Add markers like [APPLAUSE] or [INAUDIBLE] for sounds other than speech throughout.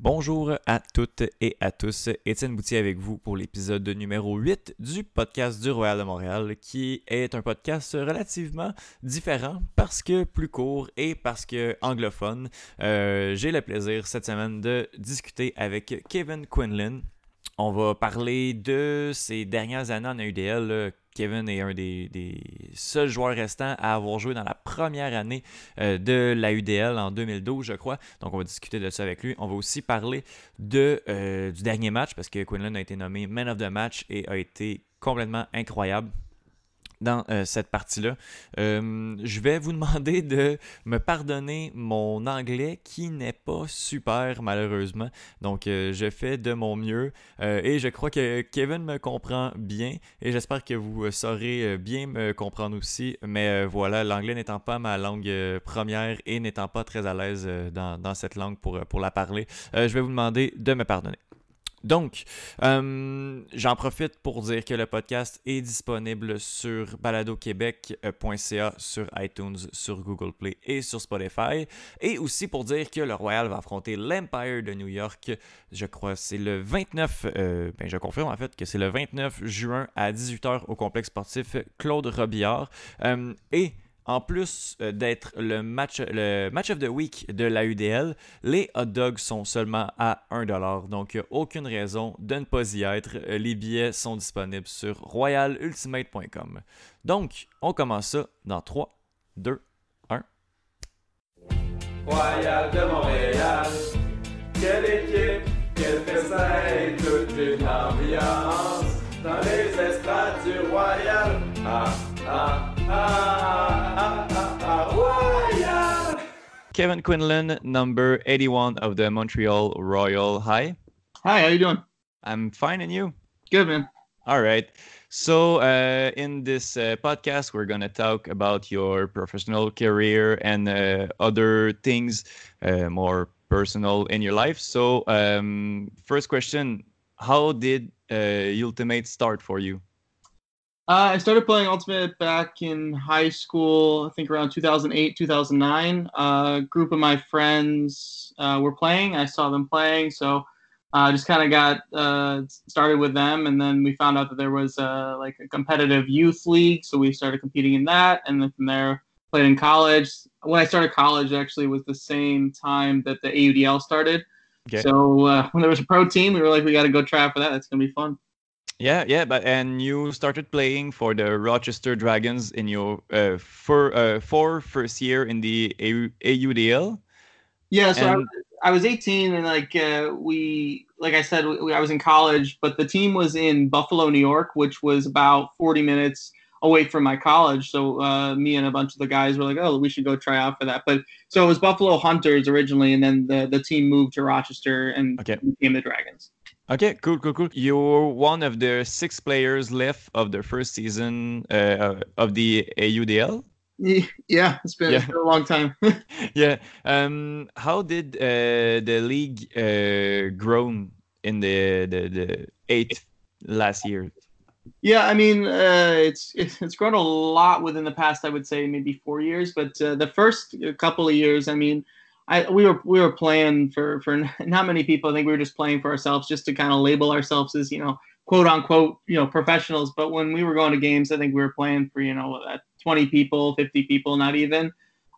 Bonjour à toutes et à tous, Étienne Boutier avec vous pour l'épisode numéro 8 du podcast du Royal de Montréal, qui est un podcast relativement différent parce que plus court et parce que anglophone. Euh, j'ai le plaisir cette semaine de discuter avec Kevin Quinlan. On va parler de ses dernières années en AUDL, Kevin est un des, seuls joueurs restants à avoir joué dans la première année euh, de la UDL en 2012, je crois. Donc, on va discuter de ça avec lui. On va aussi parler euh, du dernier match parce que Quinlan a été nommé Man of the Match et a été complètement incroyable dans euh, cette partie-là. Euh, je vais vous [LAUGHS] demander de me pardonner mon anglais qui n'est pas super malheureusement. Donc euh, je fais de mon mieux et je crois que Kevin me comprend bien et j'espère que vous saurez bien me comprendre aussi. Mais voilà, l'anglais n'étant pas ma langue première et n'étant pas très à l'aise dans, cette langue pour la parler, je vais vous demander de me pardonner. Donc, euh, j'en profite pour dire que le podcast est disponible sur baladoquebec.ca, sur iTunes, sur Google Play et sur Spotify. Et aussi pour dire que le Royal va affronter l'Empire de New York, je crois c'est le 29, euh, ben je confirme en fait que c'est le 29 juin à 18h au complexe sportif Claude Robillard. Euh, et en plus euh, d'être le match, of the week de la UDL, les hot dogs sont seulement à 1$. Donc, aucune raison de ne pas y être. Euh, les billets sont disponibles sur royalultimate.com. Donc, on commence ça dans 3, 2, 1. Royal de Montréal, quelle équipe, quelle toute une ambiance dans les estrades du Kevin Quinlan, number 81 of the Montreal Royal. Hi. Hi, how you doing? I'm fine, and you? Good, man. All right. So, uh, in this uh, podcast, we're going to talk about your professional career and uh, other things uh, more personal in your life. So, um, first question How did uh, Ultimate start for you? Uh, I started playing Ultimate back in high school, I think around 2008, 2009. Uh, a group of my friends uh, were playing. I saw them playing, so I uh, just kind of got uh, started with them. And then we found out that there was uh, like a competitive youth league, so we started competing in that. And then from there, played in college. When I started college, actually, was the same time that the AUDL started. Okay. So [LAUGHS] when there was a pro team, we were like, we got to go try out for that. That's gonna be fun. Yeah, yeah, but and you started playing for the Rochester Dragons in your uh, for uh, for first year in the AUDL. Yeah, so and... I, was, I, was 18 and like uh, we like I said we, I was in college, but the team was in Buffalo, New York, which was about 40 minutes away from my college. So uh, me and a bunch of the guys were like, "Oh, we should go try out for that." But so it was Buffalo Hunters originally, and then the the team moved to Rochester and okay. became the Dragons. Okay, cool, cool, cool. You're one of the six players left of the first season uh, of the AUDL. Yeah, it's been, yeah. it's been a long time. [LAUGHS] yeah. Um, how did uh, the league uh, grown in the, the the eight last year? Yeah, I mean, uh, it's it's grown a lot within the past. I would say maybe four years, but uh, the first couple of years, I mean, I we were we were playing for for [LAUGHS] not many people. I think we were just playing for ourselves, just to kind of label ourselves as you know quote unquote you know professionals. But when we were going to games, I think we were playing for you know 20 people, 50 people, not even.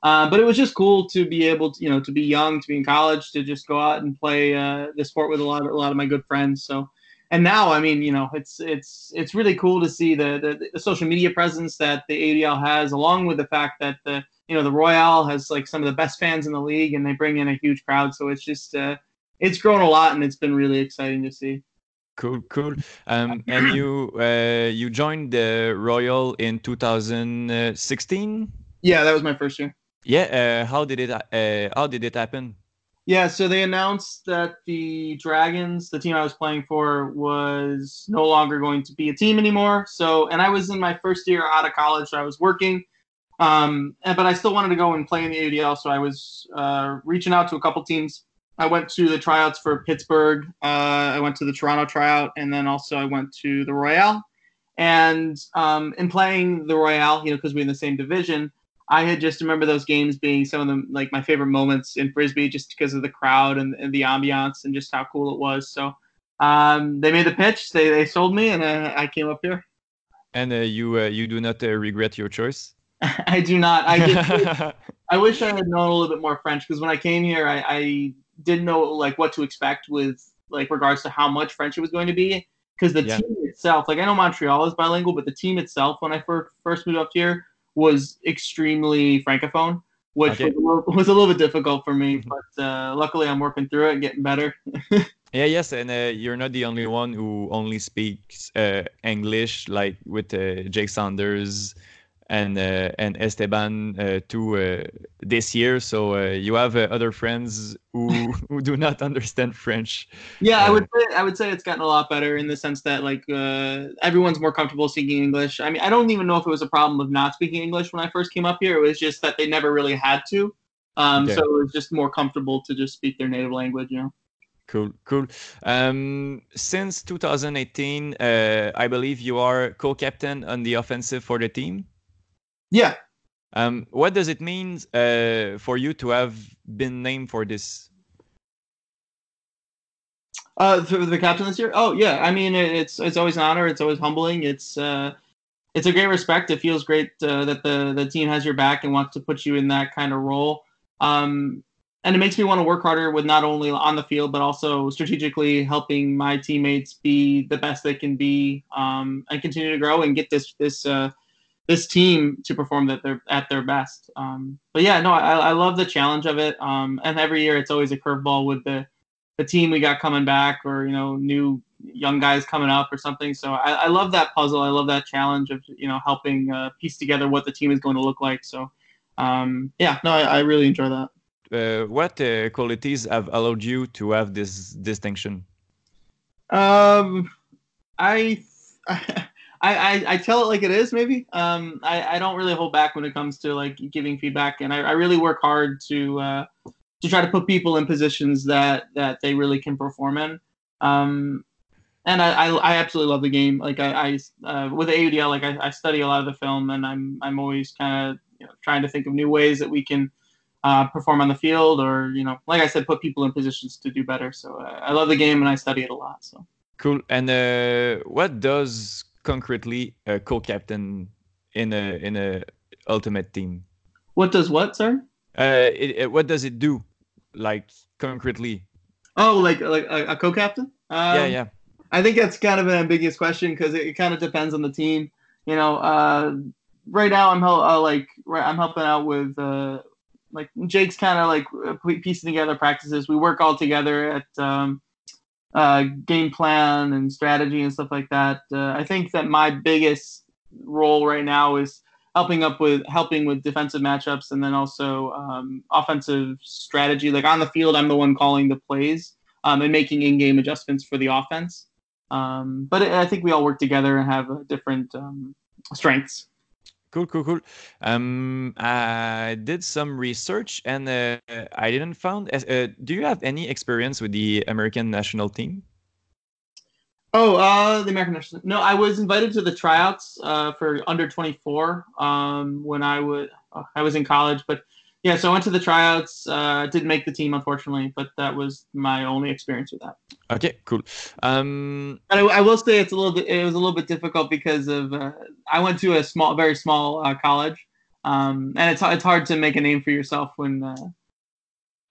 Uh, but it was just cool to be able to you know to be young, to be in college, to just go out and play uh, the sport with a lot of a lot of my good friends. So. And now, I mean, you know, it's it's it's really cool to see the, the, the social media presence that the AUDL has, along with the fact that the you know the Royal has like some of the best fans in the league, and they bring in a huge crowd. So it's just uh, it's grown a lot, and it's been really exciting to see. Cool, cool. Um, and you uh, you joined the Royal in 2016. Yeah, that was my first year. Yeah. Uh, how did it uh, How did it happen? Yeah, so they announced that the Dragons, the team I was playing for, was no longer going to be a team anymore. So, and I was in my first year out of college, so I was working. Um, and, but I still wanted to go and play in the AUDL, so I was uh, reaching out to a couple teams. I went to the tryouts for Pittsburgh. Uh, I went to the Toronto tryout, and then also I went to the Royal. And um, in playing the Royal, you know, because we're in the same division, I had just remember those games being some of them like my favorite moments in frisbee, just because of the crowd and, and the ambiance and just how cool it was. So um, they made the pitch, they they sold me, and uh, I came up here. And uh, you uh, you do not uh, regret your choice? [LAUGHS] I do not. I did, [LAUGHS] I wish I had known a little bit more French because when I came here, I, I didn't know like what to expect with like regards to how much French it was going to be. Because the yeah. team itself, like I know Montreal is bilingual, but the team itself, when I first first moved up here, was extremely francophone, which okay. was, a little, was, a little, bit difficult for me. Mm-hmm. But uh, luckily, I'm working through it, getting better. [LAUGHS] yeah, yes, and uh, you're not the only one who only speaks uh, English, like with uh, Jake Saunders and uh, and Esteban uh, to uh, this year. So uh, you have uh, other friends who [LAUGHS] who do not understand French. Yeah, I would say, I would say it's gotten a lot better in the sense that like uh, everyone's more comfortable speaking English. I mean, I don't even know if it was a problem of not speaking English when I first came up here. It was just that they never really had to. Um, okay. So it was just more comfortable to just speak their native language, you know. Cool, cool. Um, since 2018, I believe you are co-captain on the offensive for the team. Yeah. Um, what does it mean uh, for you to have been named for this? Uh, for the captain this year? Oh yeah, I mean it's it's always an honor. It's always humbling. It's uh, it's a great respect. It feels great uh, that the the team has your back and wants to put you in that kind of role. Um, and it makes me want to work harder with not only on the field but also strategically helping my teammates be the best they can be um, and continue to grow and get this this uh, this team to perform that they're at their best. Um, but yeah, no, I, I love the challenge of it. Um, and every year it's always a curveball with the the team we got coming back, or you know, new young guys coming up or something. So I, I love that puzzle. I love that challenge of you know helping uh, piece together what the team is going to look like. So um, yeah, no, I, I really enjoy that. Uh, what uh, qualities have allowed you to have this distinction? Um, I, [LAUGHS] I I, I, I, tell it like it is maybe. Um, I, I don't really hold back when it comes to like giving feedback and I, I really work hard to uh, to try to put people in positions that that they really can perform in. Um, and I, I, I, absolutely love the game. Like I, I uh, with AUDL like I, I study a lot of the film and I'm I'm always kind of you know, trying to think of new ways that we can uh, perform on the field or you know like I said put people in positions to do better. So uh, I love the game and I study it a lot so. Cool. And uh, what does concretely a co-captain in a in a ultimate team. What does what, sir? Uh, it, it, what does it do, like concretely? Oh, like like a, a co-captain? Um, yeah, yeah. I think that's kind of an ambiguous question because it, it, kind of depends on the team. You know, uh, right now I'm hel- uh, like right, I'm helping out with uh, like Jake's kind of like piecing together practices. We work all together at um, uh, game plan and strategy and stuff like that. Uh, I think that my biggest role right now is helping up with helping with defensive matchups and then also um, offensive strategy. Like on the field, I'm the one calling the plays um, and making in-game adjustments for the offense. Um, but I think we all work together and have different um, strengths. Cool, cool, cool. Um, I did some research and uh, I didn't found. Uh, do you have any experience with the American national team? Oh, uh, the American national. No, I was invited to the tryouts uh, for under 24 um, when I uh, I was in college, but yeah, so I went to the tryouts. Uh, didn't make the team, unfortunately, but that was my only experience with that. Okay, cool. Um, but I, I will say it's a little bit. It was a little bit difficult because of uh, I went to a small, very small uh, college, um, and it's it's hard to make a name for yourself when. Uh,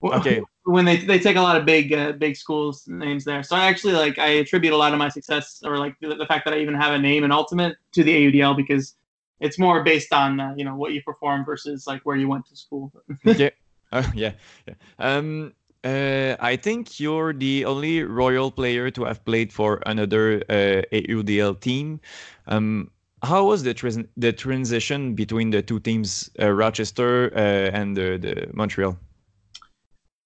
okay. [LAUGHS] When they they take a lot of big uh, big schools names there, so I actually like I attribute a lot of my success or like the, the fact that I even have a name in Ultimate to the AUDL because it's more based on uh, you know what you perform versus like where you went to school. [LAUGHS] yeah, uh, [LAUGHS] yeah, yeah. Um, uh, I think you're the only Royal player to have played for another uh, AUDL team. Um, how was the trans- the transition between the two teams, uh, Rochester uh, and the, the Montreal?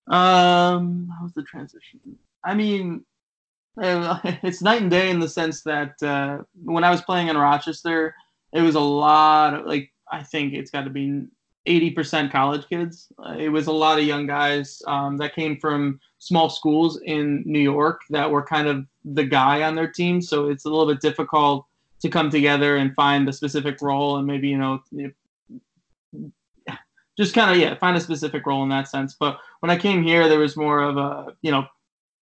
Um, how was the transition? I mean, [LAUGHS] it's night and day in the sense that uh, when I was playing in Rochester, it was a lot of like I think it's got to be 80% college kids. Uh, it was a lot of young guys um, that came from small schools in New York that were kind of the guy on their team. So it's a little bit difficult to come together and find a specific role and maybe you know just kind of yeah find a specific role in that sense. But when I came here, there was more of a you know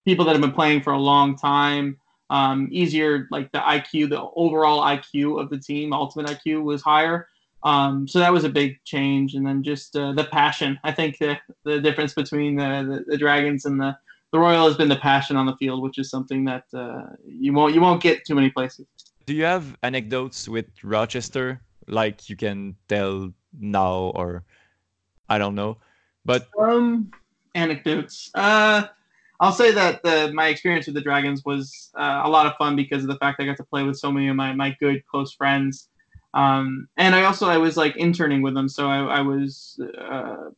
people that have been playing for a long time. Um, easier like the IQ, the overall IQ of the team, ultimate IQ was higher. Um, so that was a big change, and then just uh, the passion. I think the the difference between the, the, the Dragons and the the Royal has been the passion on the field, which is something that uh, you won't you won't get too many places. Do you have anecdotes with Rochester, like you can tell now, or I don't know, but um, anecdotes. Uh, I'll say that the, my experience with the Dragons was uh, a lot of fun because of the fact I got to play with so many of my my good close friends. Um, and I also I was like interning with them, so I, I was, uh,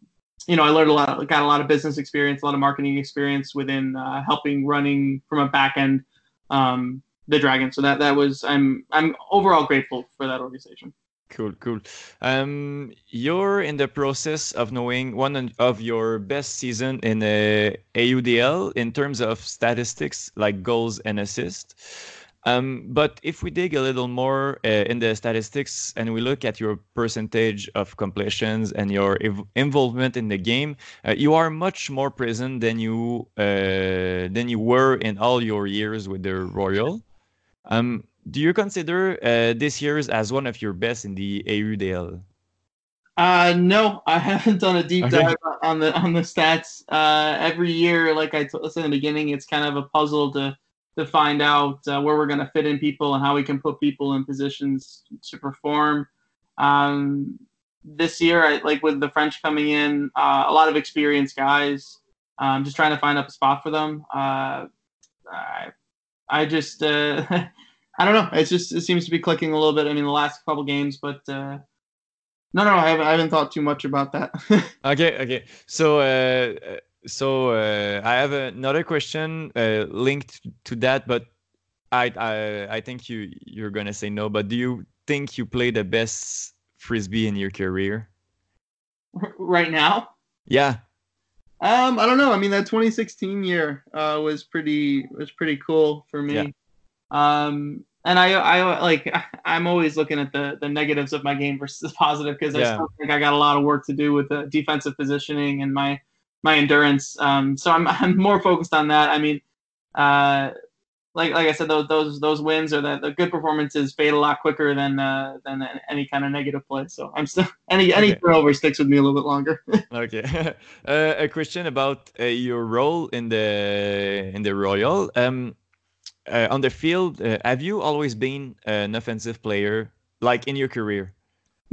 you know, I learned a lot, got a lot of business experience, a lot of marketing experience within uh, helping running from a back end um, the Dragons. So that that was I'm I'm overall grateful for that organization. Cool, cool. Um, you're in the process of knowing one of your best season in a AUDL in terms of statistics like goals and assists. Um, but if we dig a little more uh, in the statistics and we look at your percentage of completions and your involvement in the game, uh, you are much more present than you uh, than you were in all your years with the Royal. Um, do you consider uh, this year's as one of your best in the AUDL? Uh, no, I [LAUGHS] haven't done a deep okay. dive on the on the stats. Uh, every year, like I said in the beginning, it's kind of a puzzle to to find out uh, where we're going to fit in people and how we can put people in positions to perform. Um, this year, I, like with the French coming in, uh, a lot of experienced guys. Um, just trying to find up a spot for them. Uh, I, I just, uh, [LAUGHS] I don't know. It's just it seems to be clicking a little bit. I mean, the last couple games, but uh, no, no, I haven't, I haven't thought too much about that. [LAUGHS] okay, okay. So uh, so uh, I have another question uh, linked to that, but I, I I think you you're gonna say no. But do you think you play the best frisbee in your career? Right now? Yeah. Um, I don't know. I mean, that 2016 year uh, was pretty was pretty cool for me. Yeah. Um, and I I like [LAUGHS] I'm always looking at the the negatives of my game versus the positive because yeah. I still think I got a lot of work to do with the defensive positioning and my my endurance. Um, so I'm [LAUGHS] I'm more focused on that. I mean, uh, like like I said, those those those wins or the, the good performances fade a lot quicker than uh, than any kind of negative play. So I'm still [LAUGHS] any any okay. turnover sticks with me a little bit longer. okay, uh, a question about uh, your role in the in the Royal. Um, uh, on the field, uh, have you always been an offensive player, like in your career?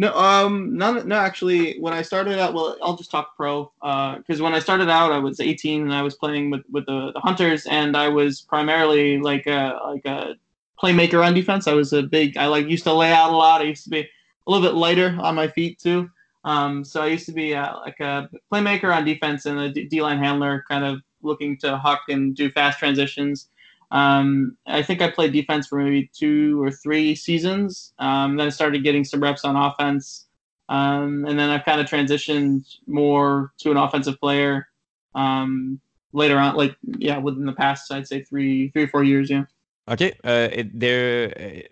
No, um, not no. Actually, when I started out, well, I'll just talk pro. Because uh, when I started out, I was 18 and I was playing with, with the, the Hunters, and I was primarily like a like a playmaker on defense. I was a big. I like used to lay out a lot. I used to be a little bit lighter on my feet too. Um, so I used to be uh, like a playmaker on defense and a D line handler, kind of looking to huck and do fast transitions. Um, I think I played defense for maybe two or three seasons. Um, then I started getting some reps on offense. Um, and then I've kind of transitioned more to an offensive player um, later on, like, yeah, within the past, I'd say three, three or four years. Yeah. Okay. Uh, it, there, uh,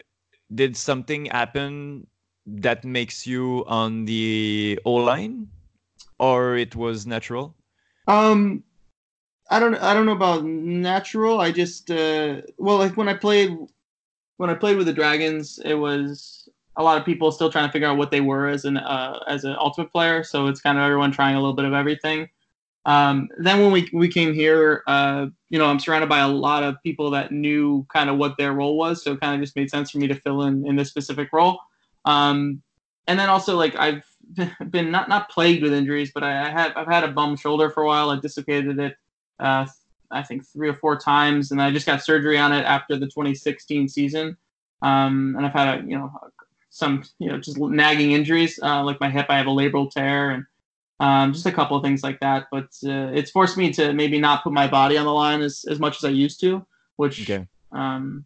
did something happen that makes you on the O line or it was natural? Um, I don't I don't know about natural. I just uh, well like when I played when I played with the Dragons, it was a lot of people still trying to figure out what they were as an uh, as an ultimate player. So it's kind of everyone trying a little bit of everything. Um, then when we we came here, uh, you know, I'm surrounded by a lot of people that knew kind of what their role was, so it kind of just made sense for me to fill in in this specific role. Um, and then also like I've [LAUGHS] been not not plagued with injuries, but I, I have I've had a bum shoulder for a while. I dislocated it uh, I think three or four times, and I just got surgery on it after the 2016 season. Um, and I've had a, you know some you know just nagging injuries uh, like my hip. I have a labral tear and um, just a couple of things like that. But uh, it's forced me to maybe not put my body on the line as, as much as I used to, which okay. um,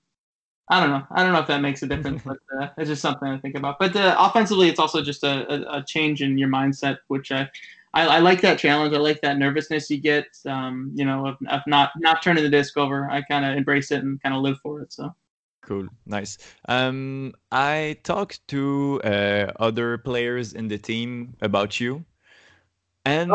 I don't know. I don't know if that makes a difference, [LAUGHS] but uh, it's just something I think about. But uh, offensively, it's also just a, a, a, change in your mindset, which I I, I, like that challenge. I like that nervousness you get. Um, you know, of, of not not turning the disc over. I kind of embrace it and kind of live for it. So. Cool, nice. Um, I talked to uh, other players in the team about you. and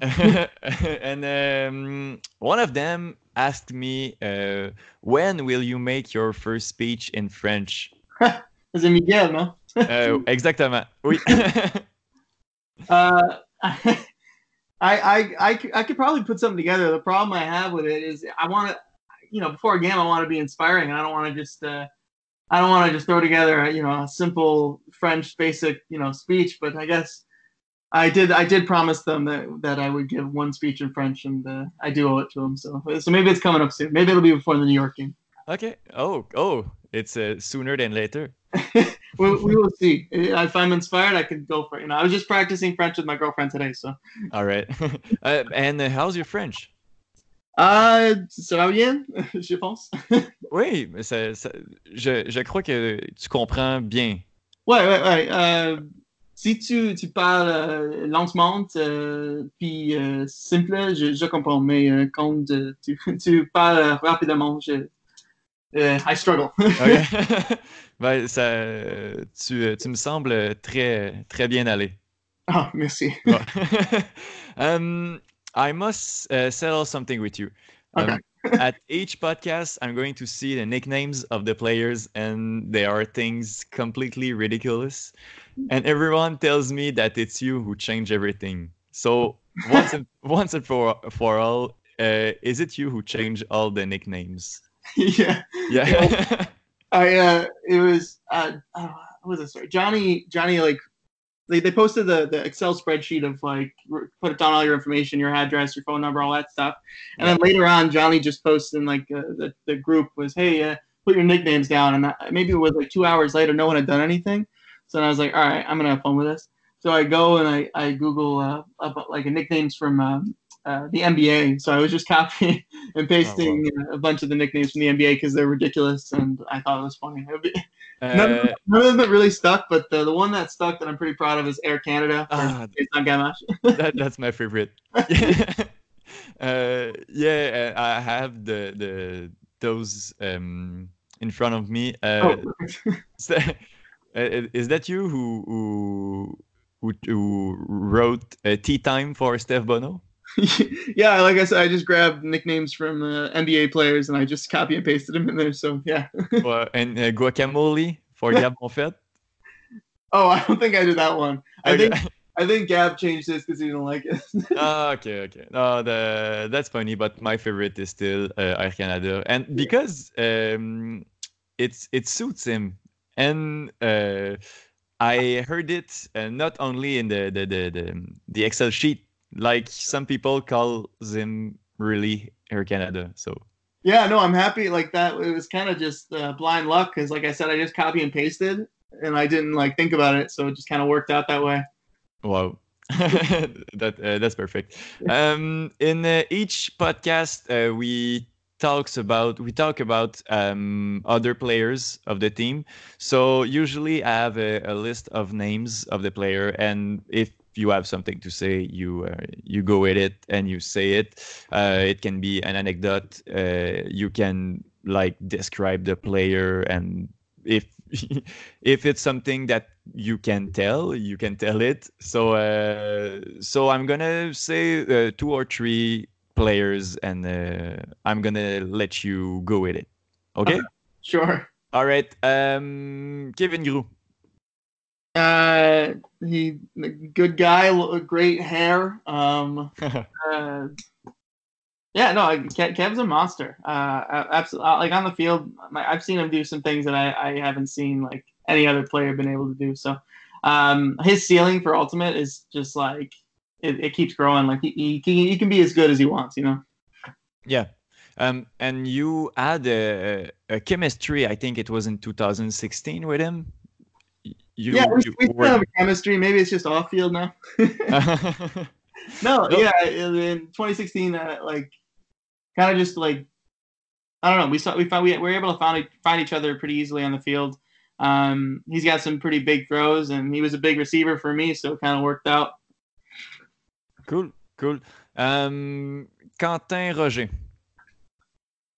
[LAUGHS] and um, one of them asked me, uh, "When will you make your first speech in French?" [LAUGHS] C'est Miguel, no? Euh, [LAUGHS] exactement. Oui. Uh, [LAUGHS] I, I, I, I could probably put something together. The problem I have with it is I want to, you know, before a game, I want to be inspiring. I don't want to just, uh, I don't want to just throw together, you know, a simple French basic, you know, speech. But I guess I did, I did promise them that that I would give one speech in French, and uh, I do owe it to them. So, so maybe it's coming up soon. Maybe it'll be before the New York game. Okay. Oh, oh, it's uh, sooner than later. [LAUGHS] we, we will see. If I'm inspired, I could go for it. You know, I was just practicing French with my girlfriend today, so. All right. [LAUGHS] uh, and uh, how's your French? Ah, ça va bien, [LAUGHS] je pense. Oui, mais ça, ça- je, je crois que tu comprends bien. Ouais, ouais, ouais. Euh, si tu, tu parles euh, lentement, euh, puis euh, simple, je, je comprends. Mais quand tu, tu parles rapidement, je, euh, I struggle. [LAUGHS] Ok. [LAUGHS] ben, ça, tu, tu me sembles très, très bien allé. Ah, merci. Bon. [LAUGHS] um, I must uh, settle something with you. Um, at each podcast, I'm going to see the nicknames of the players, and they are things completely ridiculous. And everyone tells me that it's you who change everything. So once and once and for for all, uh, is it you who change all the nicknames? [LAUGHS] yeah. Yeah. [LAUGHS] I uh it was uh, uh what was it sorry Johnny Johnny like they, they posted the, the Excel spreadsheet of like put down all your information your address your phone number all that stuff. And then later on Johnny just posted in like uh, the, the group was hey uh, put your nicknames down. And I, maybe it was like two hours later no one had done anything. So I was like all right I'm gonna have fun with this. So I go and I, I Google uh, about like nicknames from um, uh, the NBA so I was just copying [LAUGHS] and pasting uh, a bunch of the nicknames from the NBA because they're ridiculous, and I thought it was funny. Be- none, of Uh, them, none of them really stuck, but the, the one that stuck that I'm pretty proud of is Air Canada. for It's not Gamache. that, that's my favorite. [LAUGHS] [LAUGHS] uh, yeah, uh, I have the the those um, in front of me. Uh, Oh, so- uh, is that you who who who, who wrote uh, Tea Time for Steph Bono? [LAUGHS] yeah, like I said, I just grabbed nicknames from uh, NBA players and I just copy and pasted them in there. So yeah. [LAUGHS] Uh, and uh, Guacamole for Gab Monfette? Oh, I don't think I did that one. I think [LAUGHS] I think Gab changed this because he didn't like it. Ah, okay, okay. No, the that's funny, but my favorite is still uh, Air Canada, and because um, it's it suits him, and uh, I heard it uh, not only in the the, the the the Excel sheet, like some people call him really Air Canada. So Yeah, no, I'm happy. Like that, it was kind of just uh, blind luck because, like I said, I just copy and pasted, and I didn't like think about it, so it just kind of worked out that way. Wow. [LAUGHS] that uh, that's perfect. Um, in uh, each podcast, uh, we talks about we talk about um, other players of the team. So usually, I have a, a list of names of the player, and if you have something to say, you uh, you go with it and you say it. Uh, it can be an anecdote. Uh, you can like describe the player, and if [LAUGHS] if it's something that you can tell you can tell it so uh, so i'm gonna say uh, two or three players and uh, i'm gonna let you go with it okay Sure. all right um kevin Groulx. Uh, he good guy, great hair. Um, [LAUGHS] uh, yeah, no, Kev, Kev's a monster. Uh, absolutely. Like on the field, I've seen him do some things that I, I haven't seen like any other player been able to do. So, um, his ceiling for ultimate is just like it, it keeps growing. Like he, he, can- he can be as good as he wants, you know. yeah um and you had a, a chemistry i think it was in 2016 with him you, yeah, we, you we still have chemistry. Maybe it's just off field now. [LAUGHS] No, [LAUGHS] yeah, in in 2016, uh, like, kind of just like, I don't know. We saw we found we, we were able to find find each other pretty easily on the field. Um, he's got some pretty big throws, and he was a big receiver for me, so it kind of worked out. cool cool um quentin roger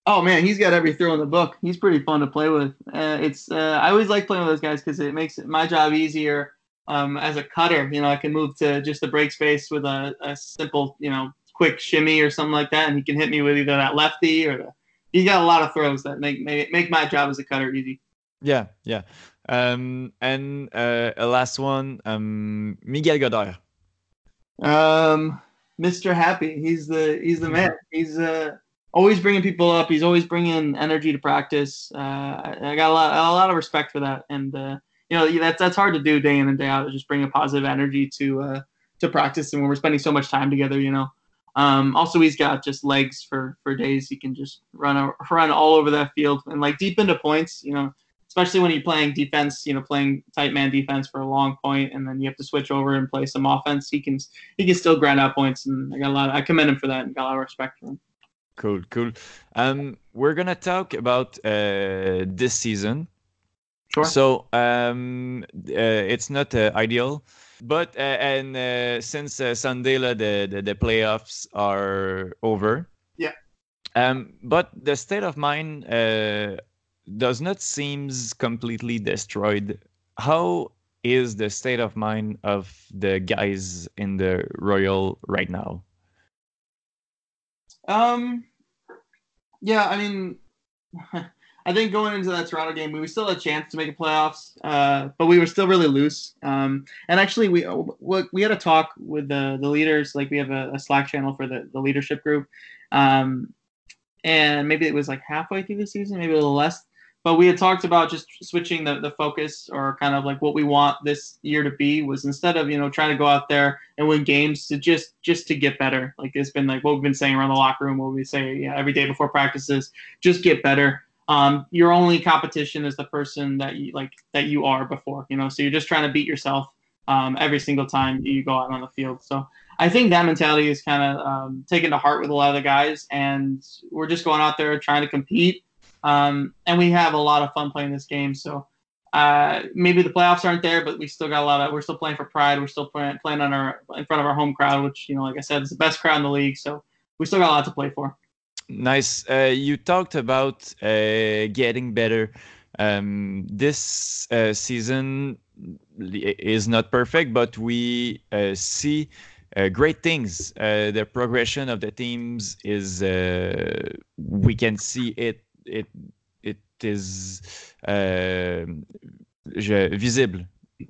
Oh man, he's got every throw in the book. He's pretty fun to play with. Uh, it's uh, I always like playing with those guys because it makes my job easier. um, as a cutter. You know, I can move to just the break space with a, a simple, you know, quick shimmy or something like that, and he can hit me with either that lefty or the. He's got a lot of throws that make make, make my job as a cutter easy. Yeah, yeah. Um, and uh, a last one, um, Miguel Goderre. Um, Mr. Happy. He's the he's the man. He's uh always bringing people up. He's always bringing energy to practice. Uh, I, got a lot a lot of respect for that, and uh, you know that's that's hard to do day in and day out. Just bring a positive energy to uh, to practice, and when we're spending so much time together, you know. Um, also, he's got just legs for for days. He can just run run all over that field and like deep into points. You know, especially when you're playing defense, you know, playing tight man defense for a long point, and then you have to switch over and play some offense. He can he can still grind out points, and I got a lot. Of, I commend him for that, and got a lot of respect for him. Cool, cool. Um, we're gonna talk about uh, this season. Sure. So um, uh, it's not uh, ideal, but uh, and uh, since uh, Sunday the, the the playoffs are over. Yeah. Um, but the state of mind uh, does not seems completely destroyed. How is the state of mind of the guys in the Royal right now? Um, yeah, I mean, [LAUGHS] I think going into that Toronto game, we still had a chance to make a playoffs, uh, but we were still really loose. Um, and actually, we we had a talk with the the leaders. Like we have a, a Slack channel for the the leadership group, um, and maybe it was like halfway through the season, maybe a little less but we had talked about just switching the, the focus or kind of like what we want this year to be was instead of you know trying to go out there and win games to just just to get better. Like it's been like what we've been saying around the locker room what we say yeah, every day before practices just get better. Um, your only competition is the person that you like that you are before you know so you're just trying to beat yourself um, every single time you go out on the field. So I think that mentality is kind of um, taken to heart with a lot of the guys and we're just going out there trying to compete um, and we have a lot of fun playing this game. So uh, maybe the playoffs aren't there, but we still got a lot of. We're still playing for pride. We're still playing playing on our in front of our home crowd, which you know, like I said, is the best crowd in the league. So we still got a lot to play for. Nice. Uh, you talked about uh, getting better. Um, this uh, season is not perfect, but we uh, see uh, great things. Uh, the progression of the teams is uh, we can see it it it is uh, visible.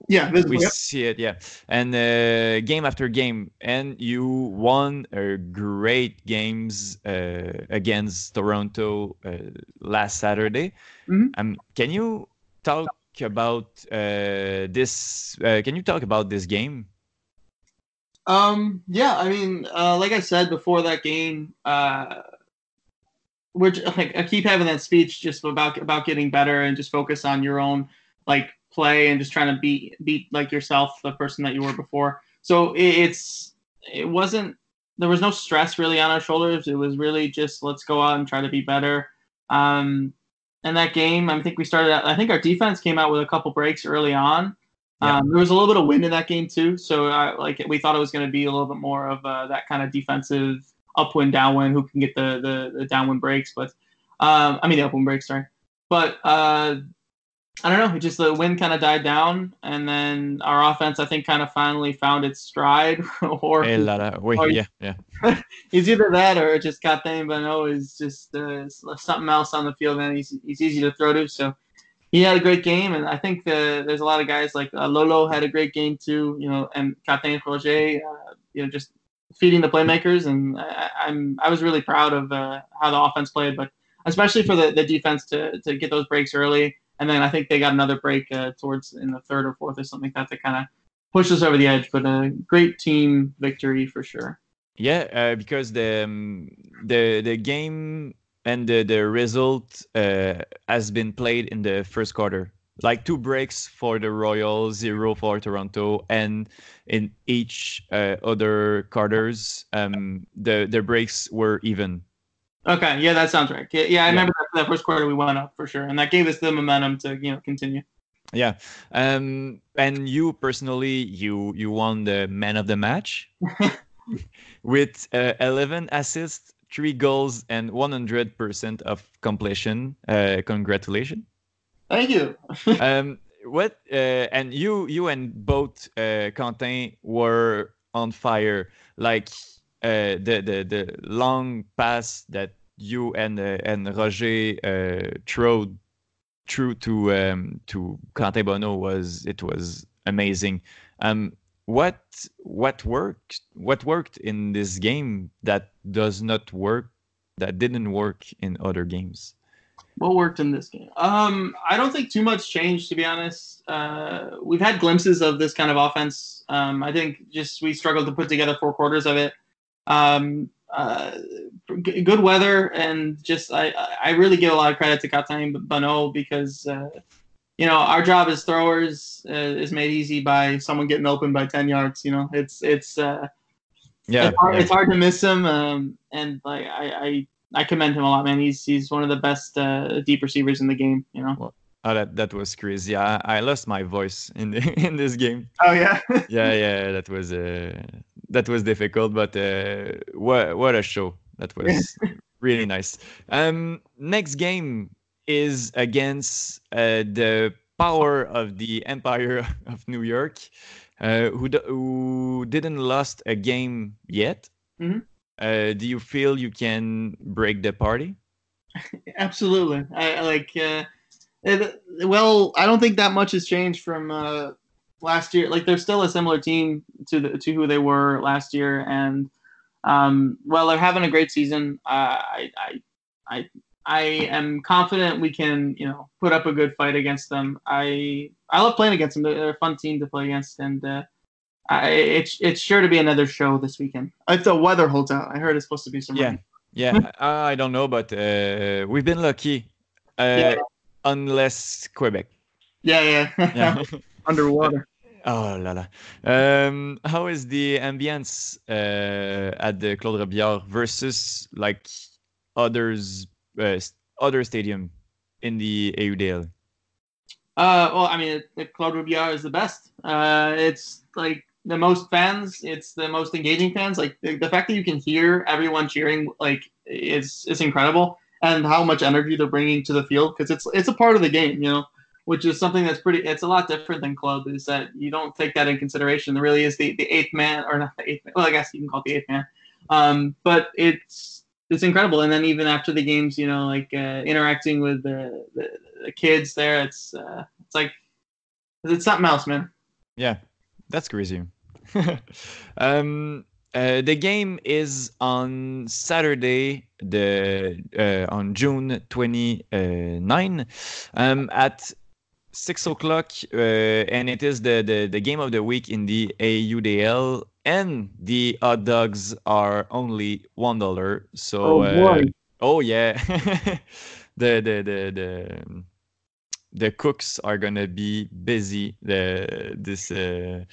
Yeah, visible, we see it. Yeah, and uh, game after game, and you won uh, great games uh, against Toronto uh, last Saturday. Mm-hmm. Um, can you talk about uh, this? Uh, can you talk about this game? Um, yeah, I mean, like I said before that game, we're like I keep having that speech just about about getting better and just focus on your own like play and just trying to beat beat like yourself, the person that you were before. So it, it's it wasn't there was no stress really on our shoulders. It was really just let's go out and try to be better. Um, and that game, I think we started. out, I think our defense came out with a couple breaks early on. Yeah. Um, there was a little bit of wind in that game too, so I, like we thought it was going to be a little bit more of uh, that kind of defensive upwind, downwind, who can get the the, the downwind breaks. But um, I mean the upwind breaks, sorry. But uh, I don't know. It just the wind kind of died down, and then our offense, I think, kind of finally found its stride. [LAUGHS] or, Wait, or yeah, yeah. [LAUGHS] it's either that or just got them. But no, it's just uh, something else on the field, and he's he's easy to throw to. So he had a great game, and I think the, there's a lot of guys like uh, Lolo had a great game too. You know, and Captain Roger, uh, you know, just feeding the playmakers, and I, am I was really proud of uh, how the offense played, but especially for the, the defense to, to get those breaks early, and then I think they got another break uh, towards in the third or fourth or something like that that kind of pushed us over the edge. But a great team victory for sure. Yeah, uh, because the um, the the game and the the result uh, has been played in the first quarter like two breaks for the Royals, zero for Toronto, and in each uh, other quarters, um, the the breaks were even. Okay, yeah, that sounds right. Yeah, yeah I yeah. remember that, that first quarter we went up for sure, and that gave us the momentum to you know continue. Yeah, um, and you personally, you you won the man of the match [LAUGHS] with uh, 11 assists, three goals, and 100% of completion. Uh, congratulations. Thank you. [LAUGHS] um, what uh, and you you and both uh, Quentin were on fire like uh, the the the long pass that you and uh, and Roger uh, threw through to um, to Quentin Bonnaud was it was amazing. Um, what what worked what worked in this game that does not work that didn't work in other games? What worked in this game? Um, I don't think too much changed, to be honest. Uh, we've had glimpses of this kind of offense. Um, I think just we struggled to put together four quarters of it. Um, uh, g- good weather and just I, I really give a lot of credit to Quentin Bonnaud because uh, you know our job as throwers uh, is made easy by someone getting open by 10 yards you know it's it's uh, Yeah, it's hard, yeah. it's hard to miss him um, and like I, I I commend him a lot man he's he's one of the best uh, deep receivers in the game you know Oh, that that was crazy. I, I lost my voice in the, [LAUGHS] in this game. oh yeah [LAUGHS] Yeah, yeah, that was uh, that was difficult, but uh, what what a show! That was [LAUGHS] really nice. Um, next game is against uh, the power of the Empire of New York, uh, who who didn't lost a game yet. Mhm. Uh, do you feel you can break the party? [LAUGHS] Absolutely. I like. Uh, it, well, I don't think that much has changed from uh, last year. Like they're still a similar team to the, to who they were last year, and um, well, they're having a great season. Uh, I, I I I am confident we can you know put up a good fight against them. I I love playing against them. They're a fun team to play against, and uh, I, it's it's sure to be another show this weekend. If the weather holds out, I heard it's supposed to be some Yeah. rain. Yeah, [LAUGHS] I, I don't know, but uh, we've been lucky. Uh, Yeah. Unless Quebec. Yeah, yeah. Yeah. [LAUGHS] [LAUGHS] Underwater. Oh la la. Um, how is the ambience uh, at the Claude Robillard versus like others, uh, other stadium in the AUDL? Uh, well, I mean, the Claude Robillard is the best. Uh, it's like the most fans. It's the most engaging fans. Like the, the fact that you can hear everyone cheering, like is is incredible, and how much energy they're bringing to the field because it's it's a part of the game, you know, which is something that's pretty. It's a lot different than club. Is that you don't take that in consideration. There really is the the eighth man, or not the eighth. Man, well, I guess you can call it the eighth man. Um, but it's it's incredible. And then even after the games, you know, like uh, interacting with the, the the kids there, it's uh, it's like it's something else, man. Yeah, that's crazy. [LAUGHS] um, uh, the game is on Saturday, the uh, on June 29, um, at six o'clock, uh, and it is the, the the game of the week in the AUDL, and the hot dogs are only one dollar. So, Oh, uh, oh yeah, [LAUGHS] the the the the the cooks are gonna be busy the this uh,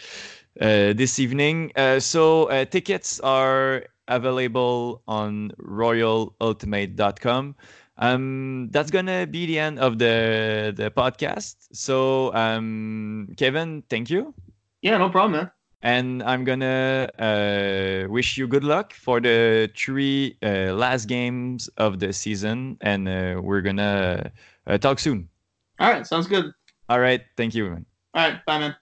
uh, this evening. Uh, so uh, tickets are available on royalultimate.com. Um, that's gonna be the end of the the podcast. So um, Kevin, thank you. Yeah, no problem, man. And I'm gonna uh, wish you good luck for the three uh, last games of the season, and uh, we're gonna uh, talk soon. All right, sounds good. All right, thank you. Man. All right, bye, man.